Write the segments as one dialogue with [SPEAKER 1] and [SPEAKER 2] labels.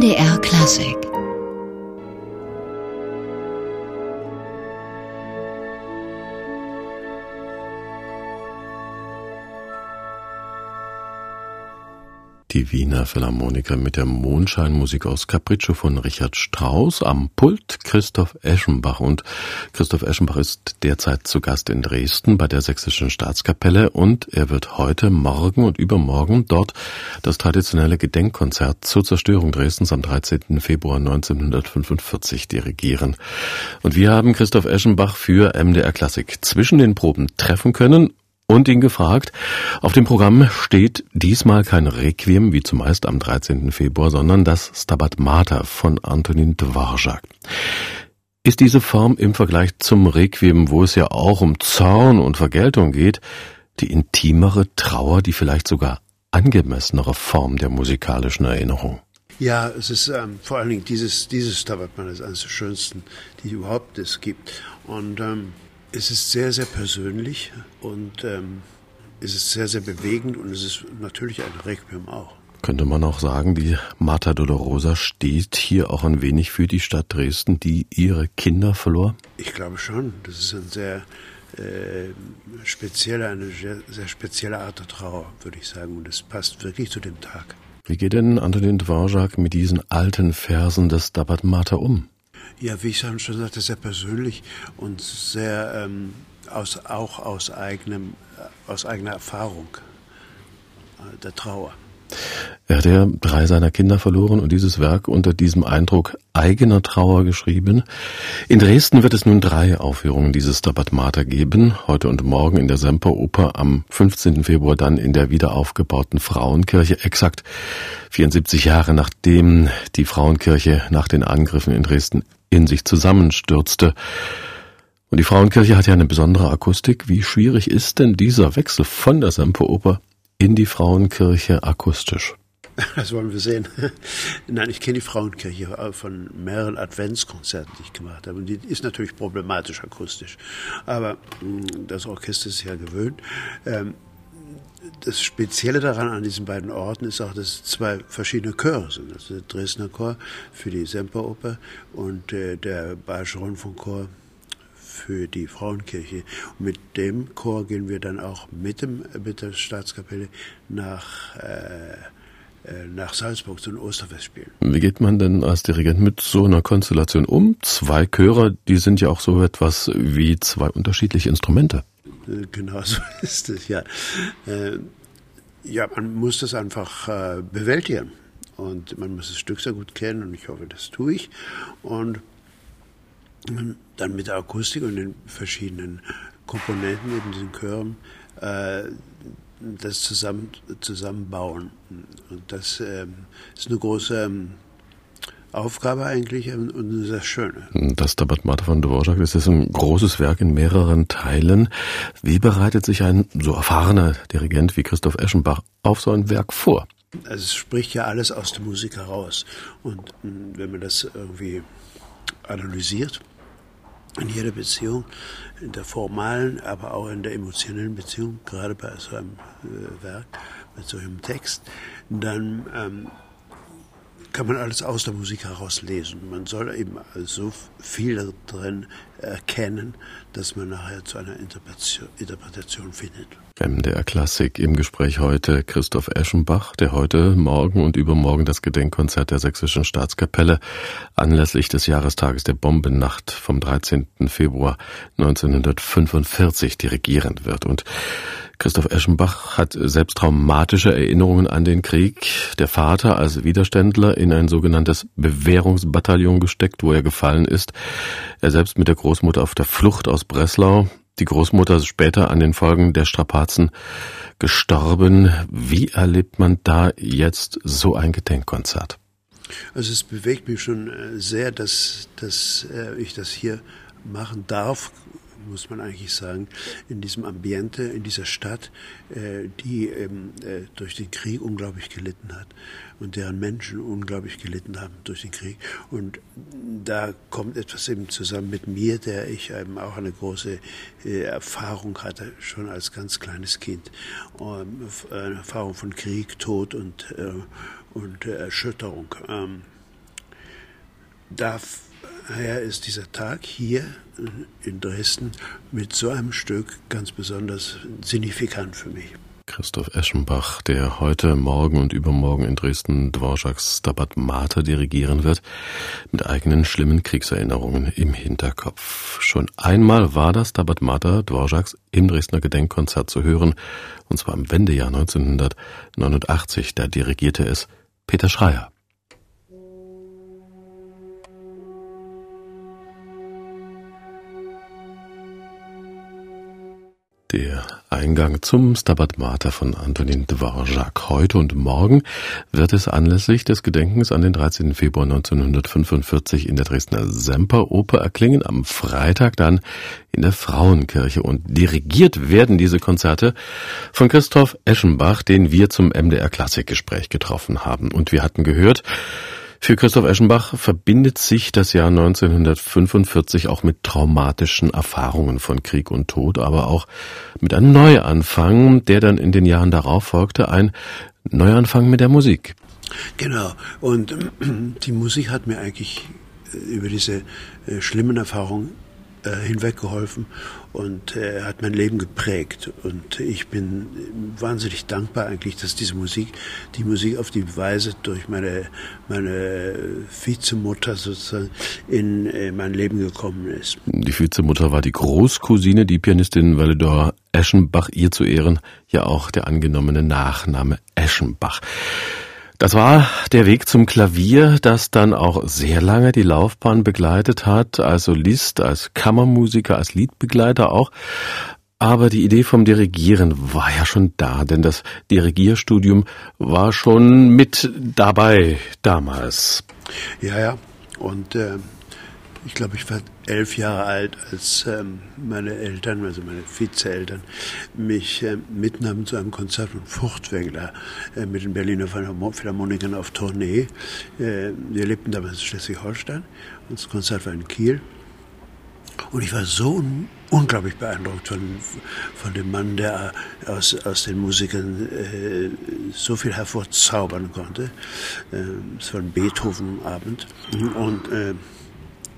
[SPEAKER 1] MDR Klassik
[SPEAKER 2] die Wiener Philharmoniker mit der Mondscheinmusik aus Capriccio von Richard Strauss, am Pult Christoph Eschenbach. Und Christoph Eschenbach ist derzeit zu Gast in Dresden bei der Sächsischen Staatskapelle und er wird heute, morgen und übermorgen dort das traditionelle Gedenkkonzert zur Zerstörung Dresdens am 13. Februar 1945 dirigieren. Und wir haben Christoph Eschenbach für MDR Klassik zwischen den Proben treffen können und ihn gefragt. Auf dem Programm steht diesmal kein Requiem wie zumeist am 13. Februar, sondern das Stabat Mater von Antonin Dvorak. Ist diese Form im Vergleich zum Requiem, wo es ja auch um Zorn und Vergeltung geht, die intimere Trauer, die vielleicht sogar angemessenere Form der musikalischen Erinnerung?
[SPEAKER 3] Ja, es ist ähm, vor allen Dingen dieses, dieses Stabat Mater ist eines der schönsten, die überhaupt es gibt. Und ähm, es ist sehr, sehr persönlich und ähm, es ist sehr, sehr bewegend und es ist natürlich ein Requiem auch.
[SPEAKER 2] Könnte man auch sagen, die Marta Dolorosa steht hier auch ein wenig für die Stadt Dresden, die ihre Kinder verlor?
[SPEAKER 3] Ich glaube schon. Das ist ein sehr äh, spezielle, eine sehr, sehr spezielle Art der Trauer, würde ich sagen. Und es passt wirklich zu dem Tag.
[SPEAKER 2] Wie geht denn Antonin Dvorak mit diesen alten Versen des Stabat Mater um?
[SPEAKER 3] Ja, wie ich schon sagte, sehr persönlich und sehr ähm, aus, auch aus, eigenem, äh, aus eigener Erfahrung äh, der Trauer.
[SPEAKER 2] Er hat ja drei seiner Kinder verloren und dieses Werk unter diesem Eindruck eigener Trauer geschrieben. In Dresden wird es nun drei Aufführungen dieses Stabat Mater geben. Heute und morgen in der Semperoper, am 15. Februar dann in der wiederaufgebauten Frauenkirche, exakt 74 Jahre nachdem die Frauenkirche nach den Angriffen in Dresden in sich zusammenstürzte. Und die Frauenkirche hat ja eine besondere Akustik. Wie schwierig ist denn dieser Wechsel von der Semperoper in die Frauenkirche akustisch?
[SPEAKER 3] Das wollen wir sehen. Nein, ich kenne die Frauenkirche von mehreren Adventskonzerten, die ich gemacht habe. Und die ist natürlich problematisch akustisch. Aber hm, das Orchester ist ja gewöhnt. Ähm, das Spezielle daran an diesen beiden Orten ist auch, dass es zwei verschiedene Chöre sind. Das der Dresdner Chor für die Semperoper und äh, der Bayerische Rundfunkchor für die Frauenkirche. Und mit dem Chor gehen wir dann auch mit, dem, mit der Staatskapelle nach, äh, äh nach Salzburg zu den Osterfestspielen.
[SPEAKER 2] Wie geht man denn als Dirigent mit so einer Konstellation um? Zwei Chöre, die sind ja auch so etwas wie zwei unterschiedliche Instrumente.
[SPEAKER 3] Äh, genau so ist es, ja. Äh, ja, man muss das einfach äh, bewältigen. Und man muss das Stück sehr gut kennen und ich hoffe, das tue ich. Und dann mit der Akustik und den verschiedenen Komponenten, eben diesen Chören, das zusammen, zusammenbauen. Und das ähm, ist eine große ähm, Aufgabe eigentlich und sehr schöne.
[SPEAKER 2] Das Stabat Mater von Dvorak, das ist ein großes Werk in mehreren Teilen. Wie bereitet sich ein so erfahrener Dirigent wie Christoph Eschenbach auf so ein Werk vor?
[SPEAKER 3] Also es spricht ja alles aus der Musik heraus. Und hm, wenn man das irgendwie analysiert, in jeder Beziehung, in der formalen, aber auch in der emotionellen Beziehung, gerade bei so einem äh, Werk, mit so einem Text, dann ähm, kann man alles aus der Musik heraus lesen. Man soll eben so viel drin erkennen, dass man nachher zu einer Interpretation, Interpretation findet.
[SPEAKER 2] MDR Klassik im Gespräch heute Christoph Eschenbach, der heute, morgen und übermorgen das Gedenkkonzert der Sächsischen Staatskapelle anlässlich des Jahrestages der Bombennacht vom 13. Februar 1945 dirigieren wird. Und Christoph Eschenbach hat selbst traumatische Erinnerungen an den Krieg. Der Vater als Widerständler in ein sogenanntes Bewährungsbataillon gesteckt, wo er gefallen ist. Er selbst mit der Großmutter auf der Flucht aus Breslau. Die Großmutter später an den Folgen der Strapazen gestorben. Wie erlebt man da jetzt so ein Gedenkkonzert?
[SPEAKER 3] Also es bewegt mich schon äh, sehr, dass, dass äh, ich das hier machen darf, muss man eigentlich sagen, in diesem Ambiente, in dieser Stadt, äh, die eben äh, durch den Krieg unglaublich gelitten hat und deren Menschen unglaublich gelitten haben durch den Krieg. Und da kommt etwas eben zusammen mit mir, der ich eben auch eine große äh, Erfahrung hatte, schon als ganz kleines Kind. eine Erfahrung von Krieg, Tod und, und Erschütterung. Ähm, daher ist dieser Tag hier in Dresden mit so einem Stück ganz besonders signifikant für mich.
[SPEAKER 2] Christoph Eschenbach, der heute, morgen und übermorgen in Dresden Dvorak's Stabat Mater dirigieren wird, mit eigenen schlimmen Kriegserinnerungen im Hinterkopf. Schon einmal war das Stabat Mater Dvorak's im Dresdner Gedenkkonzert zu hören, und zwar im Wendejahr 1989, da dirigierte es Peter Schreier. Der Eingang zum Stabat Mater von Antonin Dvorak. Heute und morgen wird es anlässlich des Gedenkens an den 13. Februar 1945 in der Dresdner Semperoper erklingen, am Freitag dann in der Frauenkirche. Und dirigiert werden diese Konzerte von Christoph Eschenbach, den wir zum MDR Klassikgespräch getroffen haben. Und wir hatten gehört, für Christoph Eschenbach verbindet sich das Jahr 1945 auch mit traumatischen Erfahrungen von Krieg und Tod, aber auch mit einem Neuanfang, der dann in den Jahren darauf folgte, ein Neuanfang mit der Musik.
[SPEAKER 3] Genau. Und die Musik hat mir eigentlich äh, über diese äh, schlimmen Erfahrungen äh, hinweggeholfen und äh, hat mein Leben geprägt. Und ich bin wahnsinnig dankbar eigentlich, dass diese Musik, die Musik auf die Weise durch meine, meine Vizemutter sozusagen in äh, mein Leben gekommen ist.
[SPEAKER 2] Die Vizemutter war die Großcousine, die Pianistin Validor Eschenbach, ihr zu Ehren ja auch der angenommene Nachname Eschenbach. Das war der Weg zum Klavier, das dann auch sehr lange die Laufbahn begleitet hat, als Solist, als Kammermusiker, als Liedbegleiter auch. Aber die Idee vom Dirigieren war ja schon da, denn das Dirigierstudium war schon mit dabei damals.
[SPEAKER 3] Ja, ja. Und äh, ich glaube, ich war elf Jahre alt, als ähm, meine Eltern, also meine Vizeeltern, mich äh, mitnahmen zu einem Konzert von Furtwängler äh, mit den Berliner Philharmonikern auf Tournee. Äh, wir lebten damals in Schleswig-Holstein und das Konzert war in Kiel. Und ich war so un unglaublich beeindruckt von, von dem Mann, der aus, aus den Musikern äh, so viel hervorzaubern konnte. Äh, es war ein Beethoven-Abend. Und äh,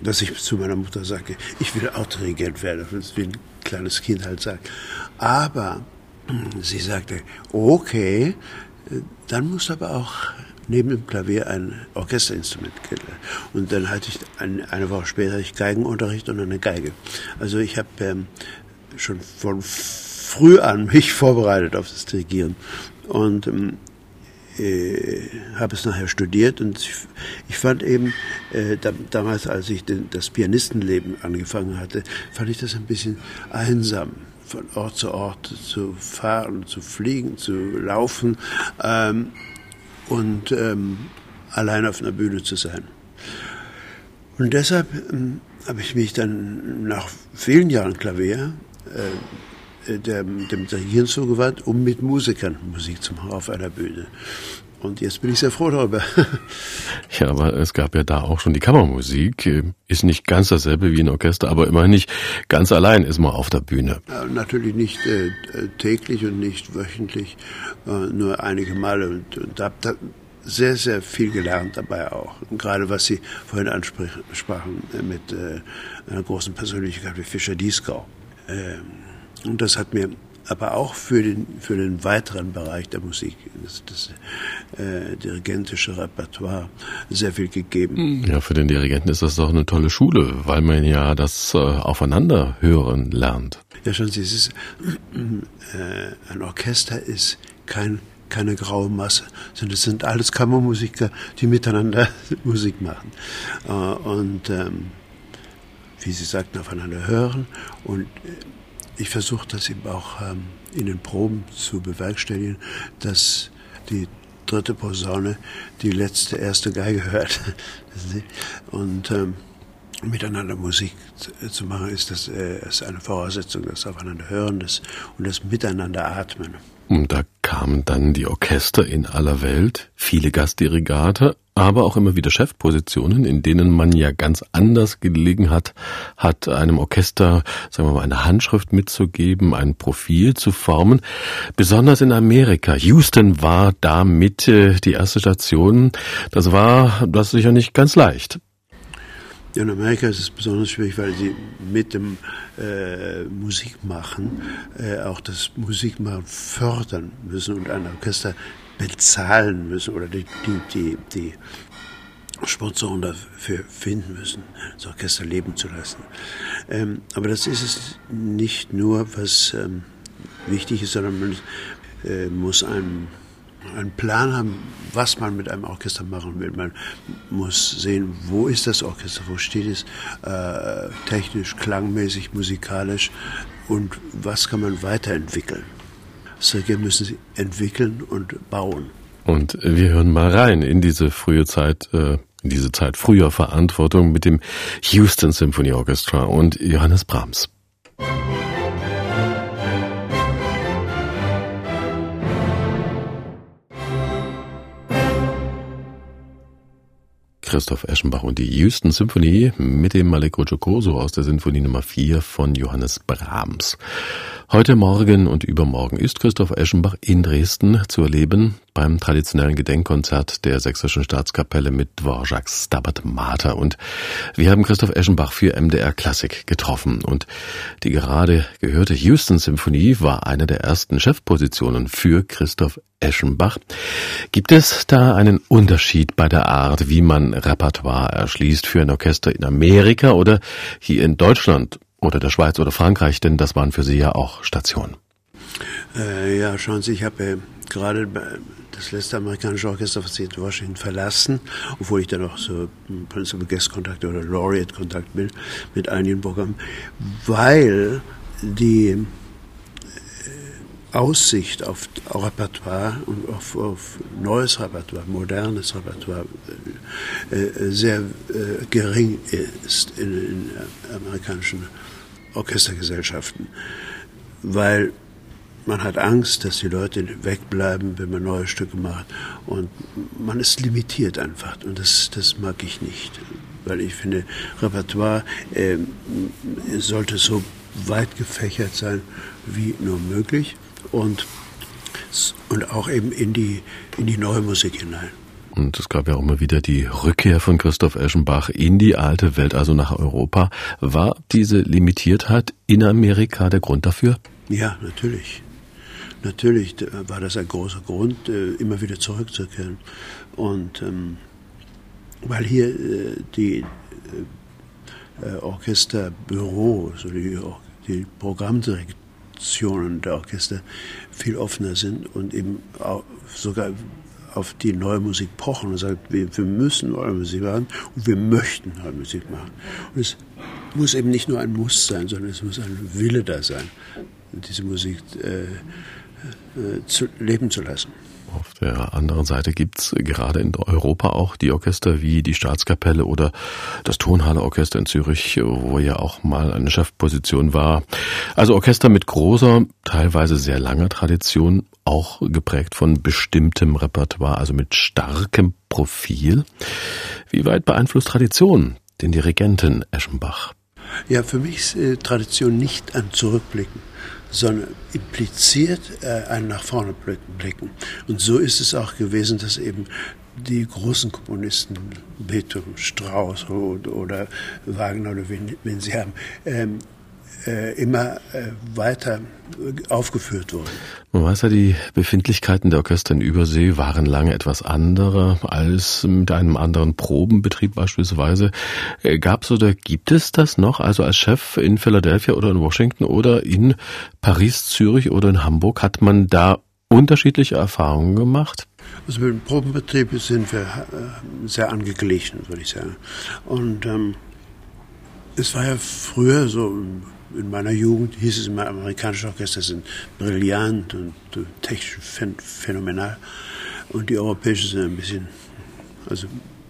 [SPEAKER 3] dass ich zu meiner Mutter sagte, ich will auch Dirigent werden, wie ein kleines Kind halt sagt. Aber sie sagte, okay, dann musst du aber auch neben dem Klavier ein Orchesterinstrument kennen. Und dann hatte ich ein, eine Woche später ich Geigenunterricht und eine Geige. Also ich habe ähm, schon von früh an mich vorbereitet auf das Dirigieren. Und ähm, äh, habe es nachher studiert und ich, ich fand eben, äh, da, damals, als ich den, das Pianistenleben angefangen hatte, fand ich das ein bisschen einsam von Ort zu Ort zu fahren, zu fliegen, zu laufen ähm, und ähm, allein auf einer Bühne zu sein. Und deshalb ähm, habe ich mich dann nach vielen Jahren Klavier äh, dem, dem Dirigieren zugewandt, um mit Musikern Musik zu machen auf einer Bühne. Und jetzt bin ich sehr froh darüber.
[SPEAKER 2] Ja, aber es gab ja da auch schon die Kammermusik. Ist nicht ganz dasselbe wie ein Orchester, aber immerhin nicht ganz allein ist man auf der Bühne.
[SPEAKER 3] Ja, natürlich nicht äh, täglich und nicht wöchentlich, äh, nur einige Male. Und, und habe da sehr, sehr viel gelernt dabei auch. Und gerade was Sie vorhin ansprachen äh, mit äh, einer großen Persönlichkeit wie Fischer Dieskau. Ähm, und das hat mir aber auch für den, für den weiteren Bereich der Musik, das, das äh, dirigentische Repertoire, sehr viel gegeben.
[SPEAKER 2] Ja, für den Dirigenten ist das doch eine tolle Schule, weil man ja das äh, Aufeinander hören lernt.
[SPEAKER 3] Ja, schon, es ist, äh, ein Orchester ist kein keine graue Masse, sondern es sind alles Kammermusiker, die miteinander Musik machen. Äh, und ähm, wie Sie sagten, aufeinander hören und äh, ich versuche das eben auch ähm, in den Proben zu bewerkstelligen, dass die dritte Posaune die letzte erste Geige hört. Und ähm, miteinander Musik zu machen, ist das äh, ist eine Voraussetzung, das Aufeinander hören das, und das Miteinander atmen.
[SPEAKER 2] Und da kamen dann die Orchester in aller Welt, viele Gastdirigate, aber auch immer wieder Chefpositionen, in denen man ja ganz anders gelegen hat, hat einem Orchester, sagen wir mal, eine Handschrift mitzugeben, ein Profil zu formen. Besonders in Amerika. Houston war da mit die erste Station. Das war das sicher nicht ganz leicht.
[SPEAKER 3] In Amerika ist es besonders schwierig, weil sie mit dem äh, Musikmachen äh, auch das Musikmachen fördern müssen und ein Orchester bezahlen müssen oder die, die, die, die Sponsoren dafür finden müssen, das Orchester leben zu lassen. Ähm, aber das ist es nicht nur, was ähm, wichtig ist, sondern man äh, muss einen, einen Plan haben, was man mit einem Orchester machen will. Man muss sehen, wo ist das Orchester, wo steht es äh, technisch, klangmäßig, musikalisch und was kann man weiterentwickeln. Solche müssen sie entwickeln und bauen.
[SPEAKER 2] Und wir hören mal rein in diese frühe Zeit, äh, in diese Zeit früher Verantwortung mit dem Houston Symphony Orchestra und Johannes Brahms. Christoph Eschenbach und die Houston Symphonie mit dem Maleko Giocoso aus der Sinfonie Nummer 4 von Johannes Brahms. Heute Morgen und übermorgen ist Christoph Eschenbach in Dresden zu erleben beim traditionellen Gedenkkonzert der Sächsischen Staatskapelle mit Dvorak's Stabat Mater. Und wir haben Christoph Eschenbach für MDR Klassik getroffen. Und die gerade gehörte Houston Symphonie war eine der ersten Chefpositionen für Christoph Eschenbach. Gibt es da einen Unterschied bei der Art, wie man Repertoire erschließt für ein Orchester in Amerika oder hier in Deutschland? oder der Schweiz oder Frankreich, denn das waren für Sie ja auch Stationen.
[SPEAKER 3] Äh, ja, schauen Sie, ich habe äh, gerade das letzte amerikanische Orchester von Washington verlassen, obwohl ich dann auch so Principal Guest Kontakt oder Laureate Kontakt bin mit einigen Programmen, weil die äh, Aussicht auf Repertoire und auf, auf neues Repertoire, modernes Repertoire äh, äh sehr äh, gering ist in, in amerikanischen Orchestergesellschaften, weil man hat Angst, dass die Leute wegbleiben, wenn man neue Stücke macht. Und man ist limitiert einfach. Und das, das mag ich nicht. Weil ich finde, Repertoire äh, sollte so weit gefächert sein wie nur möglich. Und, und auch eben in die, in die neue Musik hinein.
[SPEAKER 2] Und es gab ja auch immer wieder die Rückkehr von Christoph Eschenbach in die alte Welt, also nach Europa. War diese Limitiertheit in Amerika der Grund dafür?
[SPEAKER 3] Ja, natürlich. Natürlich war das ein großer Grund, äh, immer wieder zurückzukehren. Und ähm, weil hier äh, die äh, Orchesterbüros oder die, die Programmdirektionen der Orchester viel offener sind und eben auch sogar auf die neue Musik pochen und sagen, wir, wir müssen neue Musik machen und wir möchten neue Musik machen. Und es muss eben nicht nur ein Muss sein, sondern es muss ein Wille da sein, diese Musik äh, äh, zu, leben zu lassen.
[SPEAKER 2] Auf der anderen Seite gibt's gerade in Europa auch die Orchester wie die Staatskapelle oder das Tonhalle Orchester in Zürich, wo ja auch mal eine Chefposition war. Also Orchester mit großer, teilweise sehr langer Tradition, auch geprägt von bestimmtem Repertoire, also mit starkem Profil. Wie weit beeinflusst Tradition den Dirigenten Eschenbach?
[SPEAKER 3] Ja, für mich ist äh, Tradition nicht ein Zurückblicken sondern impliziert äh, ein nach vorne blicken. Und so ist es auch gewesen, dass eben die großen Komponisten, Beethoven, Strauss oder, Wagner oder wen, wen sie haben, ähm, äh, immer äh, weiter aufgeführt wurden.
[SPEAKER 2] Man weiß ja, die Befindlichkeiten der Orchester in Übersee waren lange etwas andere als mit einem anderen Probenbetrieb beispielsweise. Äh, Gab es oder gibt es das noch? Also als Chef in Philadelphia oder in Washington oder in Paris, Zürich oder in Hamburg hat man da unterschiedliche Erfahrungen gemacht?
[SPEAKER 3] Also mit dem Probenbetrieb sind wir sehr angeglichen, würde ich sagen. Und ähm, es war ja früher so in meiner Jugend hieß es immer, amerikanische Orchester sind brillant und technisch phänomenal. Und die europäischen sind ein bisschen, also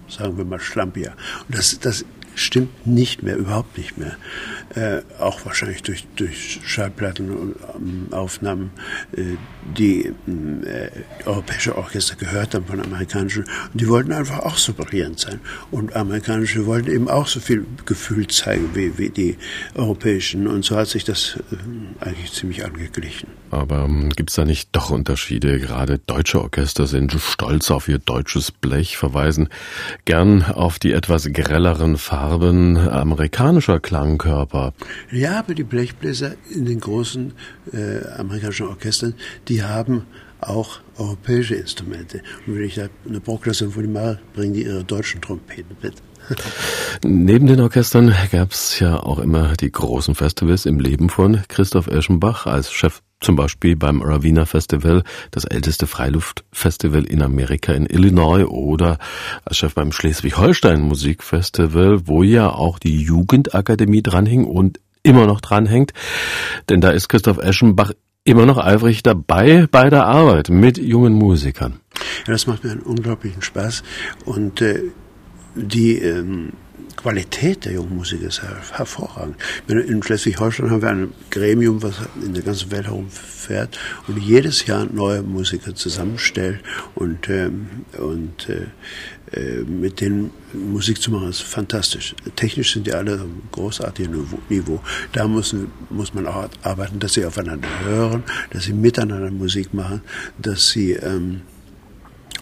[SPEAKER 3] sagen wir mal, schlampiger. Und das, das stimmt nicht mehr, überhaupt nicht mehr. Äh, auch wahrscheinlich durch, durch Schallplatten und ähm, äh, die äh, europäische Orchester gehört haben von amerikanischen. Und die wollten einfach auch so brillant sein. Und amerikanische wollten eben auch so viel Gefühl zeigen wie, wie die europäischen. Und so hat sich das äh, eigentlich ziemlich angeglichen.
[SPEAKER 2] Aber ähm, gibt es da nicht doch Unterschiede? Gerade deutsche Orchester sind stolz auf ihr deutsches Blech, verweisen gern auf die etwas grelleren Farben Farben amerikanischer Klangkörper.
[SPEAKER 3] Ja, aber die Blechbläser in den großen äh, amerikanischen Orchestern, die haben auch europäische Instrumente. Und wenn ich da eine Bruckner-Symphonie mache, bringen die ihre deutschen Trompeten mit.
[SPEAKER 2] Neben den Orchestern gab es ja auch immer die großen Festivals im Leben von Christoph Eschenbach als Chef zum Beispiel beim Ravina Festival, das älteste Freiluftfestival in Amerika in Illinois oder als Chef beim Schleswig-Holstein Musikfestival, wo ja auch die Jugendakademie dranhing und immer noch dranhängt. Denn da ist Christoph Eschenbach immer noch eifrig dabei bei der Arbeit mit jungen Musikern.
[SPEAKER 3] Ja, das macht mir einen unglaublichen Spaß und äh, die ähm, Qualität der jungen Musiker ist hervorragend. In Schleswig-Holstein haben wir ein Gremium, was in der ganzen Welt herumfährt und jedes Jahr neue Musiker zusammenstellt und, ähm, und äh, äh mit denen Musik zu machen, ist fantastisch. Technisch sind die alle auf einem großartigen Niveau. Da müssen, muss man auch arbeiten, dass sie aufeinander hören, dass sie miteinander Musik machen, dass sie ähm,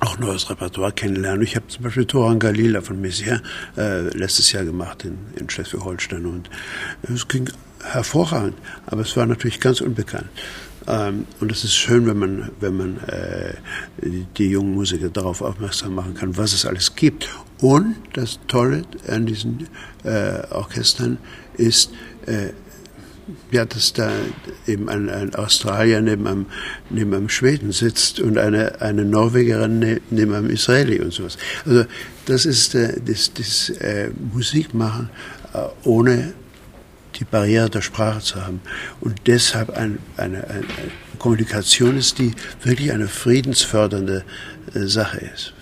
[SPEAKER 3] auch neues Repertoire kennenlernen. Ich habe zum Beispiel Toran Galila von Messier äh, letztes Jahr gemacht in, in Schleswig-Holstein und es ging hervorragend, aber es war natürlich ganz unbekannt. Ähm, und es ist schön, wenn man, wenn man äh, die, die jungen Musiker darauf aufmerksam machen kann, was es alles gibt. Und das Tolle an diesen äh, Orchestern ist, äh, ja, dass da eben ein, ein Australier neben einem, neben einem Schweden sitzt und eine, eine Norwegerin ne, neben einem Israeli und sowas. Also das ist äh, das, das äh, Musikmachen äh, ohne die Barriere der Sprache zu haben. Und deshalb ein, eine, eine Kommunikation ist, die wirklich eine friedensfördernde äh, Sache ist.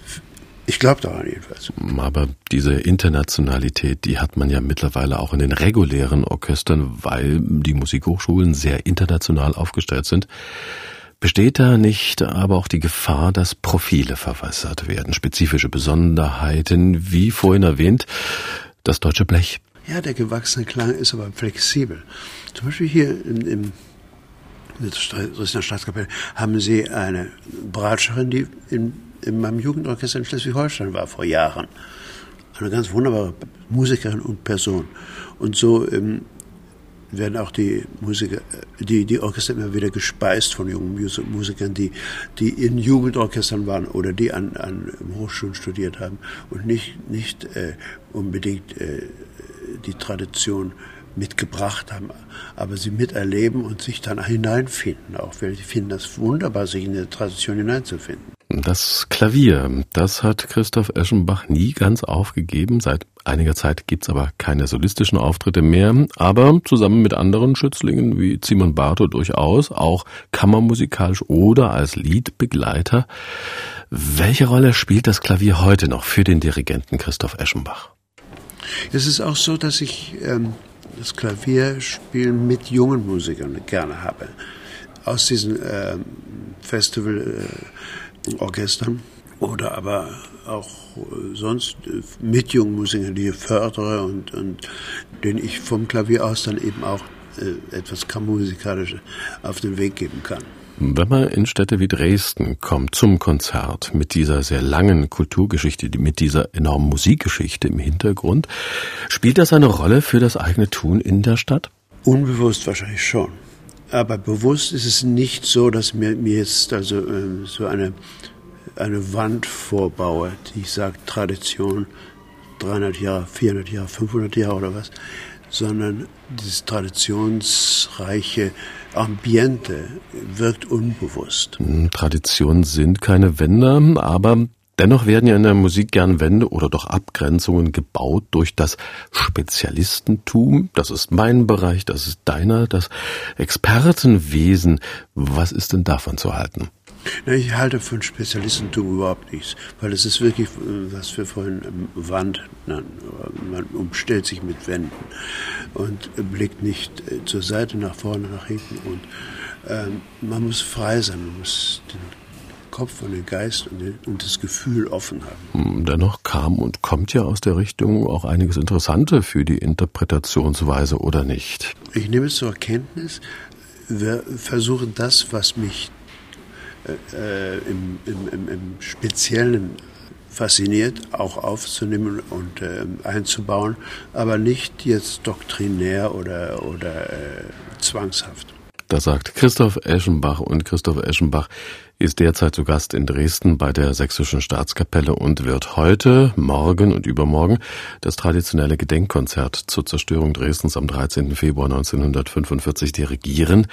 [SPEAKER 3] Ich glaube daran jedenfalls.
[SPEAKER 2] Aber diese Internationalität, die hat man ja mittlerweile auch in den regulären Orchestern, weil die Musikhochschulen sehr international aufgestellt sind. Besteht da nicht aber auch die Gefahr, dass Profile verwässert werden, spezifische Besonderheiten, wie vorhin erwähnt, das deutsche Blech?
[SPEAKER 3] Ja, der gewachsene Klang ist aber flexibel. Zum Beispiel hier im, im in der Staatskapelle haben sie eine Bratscherin, die in in meinem Jugendorchester in Schleswig-Holstein war vor Jahren. Eine ganz wunderbare Musikerin und Person. Und so ähm, werden auch die Musiker, die, die Orchester immer wieder gespeist von jungen Musikern, die, die in Jugendorchestern waren oder die an, an Hochschulen studiert haben und nicht, nicht äh, unbedingt äh, die Tradition mitgebracht haben, aber sie miterleben und sich dann hineinfinden. Auch weil sie finden das wunderbar, sich in die Tradition hineinzufinden.
[SPEAKER 2] Das Klavier, das hat Christoph Eschenbach nie ganz aufgegeben. Seit einiger Zeit gibt's aber keine solistischen Auftritte mehr, aber zusammen mit anderen Schützlingen wie Simon Bartow durchaus, auch kammermusikalisch oder als Liedbegleiter. Welche Rolle spielt das Klavier heute noch für den Dirigenten Christoph Eschenbach?
[SPEAKER 3] Es ist auch so, dass ich ähm, das Klavierspielen mit jungen Musikern gerne habe. Aus diesen ähm, Festival äh, Orchestern oder aber auch sonst mit jungen Musikern, die ich fördere und, und denen ich vom Klavier aus dann eben auch äh, etwas Kammermusikalisches auf den Weg geben kann.
[SPEAKER 2] Wenn man in Städte wie Dresden kommt zum Konzert mit dieser sehr langen Kulturgeschichte, mit dieser enormen Musikgeschichte im Hintergrund, spielt das eine Rolle für das eigene Tun in der Stadt?
[SPEAKER 3] Unbewusst wahrscheinlich schon. Aber bewusst ist es nicht so, dass mir, mir jetzt also äh, so eine, eine Wand vorbaue, die ich sage Tradition 300 Jahre, 400 Jahre, 500 Jahre oder was, sondern dieses traditionsreiche Ambiente wirkt unbewusst.
[SPEAKER 2] Hm, Traditionen sind keine Wände, aber Dennoch werden ja in der Musik gern Wände oder doch Abgrenzungen gebaut durch das Spezialistentum. Das ist mein Bereich, das ist deiner, das Expertenwesen. Was ist denn davon zu halten?
[SPEAKER 3] Ich halte von Spezialistentum überhaupt nichts, weil es ist wirklich, äh, was wir vorhin ähm, Wand nannten. Man umstellt sich mit Wänden und blickt nicht äh, zur Seite, nach vorne, nach hinten. Und ähm, man muss frei sein, man muss den Kopf und den Geist und, den, und, das Gefühl offen haben.
[SPEAKER 2] Hm, dennoch kam und kommt ja aus der Richtung auch einiges Interessante für die Interpretationsweise, oder nicht?
[SPEAKER 3] Ich nehme es zur Kenntnis. Wir versuchen das, was mich äh, äh im, im, im, im Speziellen fasziniert, auch aufzunehmen und äh, einzubauen, aber nicht jetzt doktrinär oder, oder äh, zwangshaft.
[SPEAKER 2] Da sagt Christoph Eschenbach und Christoph Eschenbach ist derzeit zu Gast in Dresden bei der Sächsischen Staatskapelle und wird heute, morgen und übermorgen das traditionelle Gedenkkonzert zur Zerstörung Dresdens am 13. Februar 1945 dirigieren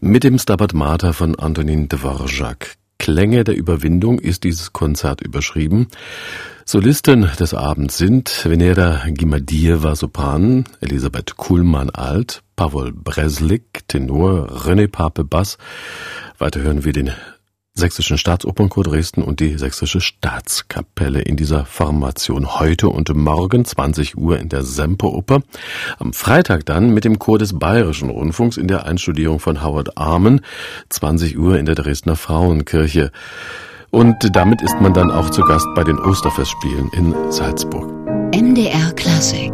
[SPEAKER 2] mit dem Stabat Mater von Antonin Dvorak. Klänge der Überwindung ist dieses Konzert überschrieben. Solisten des Abends sind Venera Gimadieva Sopran, Elisabeth Kuhlmann Alt, Pavol Breslik Tenor, René Pape Bass. Weiter hören wir den Sächsischen Staatsopernchor Dresden und die Sächsische Staatskapelle in dieser Formation heute und morgen 20 Uhr in der Semperoper. Am Freitag dann mit dem Chor des Bayerischen Rundfunks in der Einstudierung von Howard Armen 20 Uhr in der Dresdner Frauenkirche. Und damit ist man dann auch zu Gast bei den Osterfestspielen in Salzburg.
[SPEAKER 1] MDR Klassik